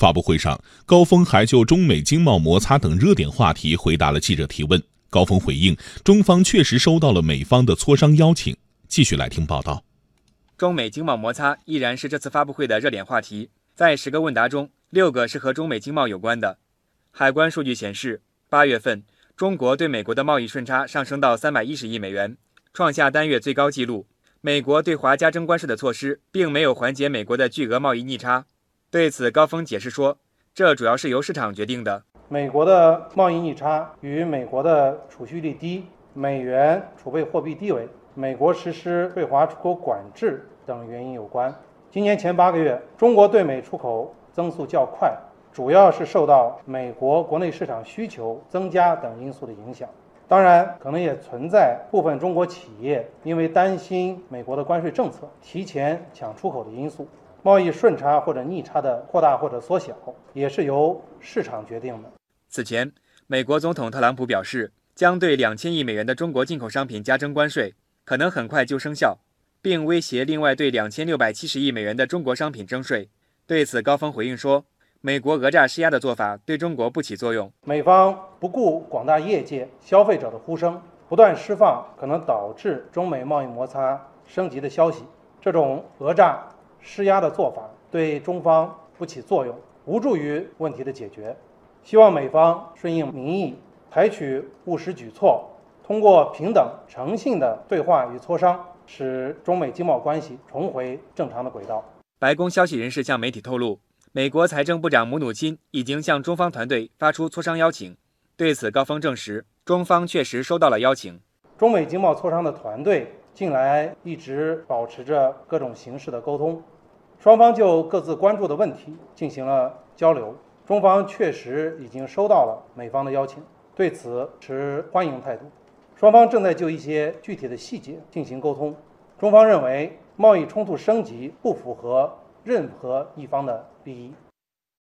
发布会上，高峰还就中美经贸摩擦等热点话题回答了记者提问。高峰回应，中方确实收到了美方的磋商邀请。继续来听报道。中美经贸摩擦依然是这次发布会的热点话题，在十个问答中，六个是和中美经贸有关的。海关数据显示，八月份中国对美国的贸易顺差上升到三百一十亿美元，创下单月最高纪录。美国对华加征关税的措施并没有缓解美国的巨额贸易逆差。对此，高峰解释说，这主要是由市场决定的。美国的贸易逆差与美国的储蓄率低、美元储备货币低位、美国实施对华出口管制等原因有关。今年前八个月，中国对美出口增速较快，主要是受到美国国内市场需求增加等因素的影响。当然，可能也存在部分中国企业因为担心美国的关税政策，提前抢出口的因素。贸易顺差或者逆差的扩大或者缩小，也是由市场决定的。此前，美国总统特朗普表示，将对两千亿美元的中国进口商品加征关税，可能很快就生效，并威胁另外对两千六百七十亿美元的中国商品征税。对此，高峰回应说，美国讹诈施压的做法对中国不起作用。美方不顾广大业界消费者的呼声，不断释放可能导致中美贸易摩擦升级的消息，这种讹诈。施压的做法对中方不起作用，无助于问题的解决。希望美方顺应民意，采取务实举措，通过平等诚信的对话与磋商，使中美经贸关系重回正常的轨道。白宫消息人士向媒体透露，美国财政部长姆努钦已经向中方团队发出磋商邀请。对此，高峰证实，中方确实收到了邀请。中美经贸磋商的团队。近来一直保持着各种形式的沟通，双方就各自关注的问题进行了交流。中方确实已经收到了美方的邀请，对此持欢迎态度。双方正在就一些具体的细节进行沟通。中方认为贸易冲突升级不符合任何一方的利益。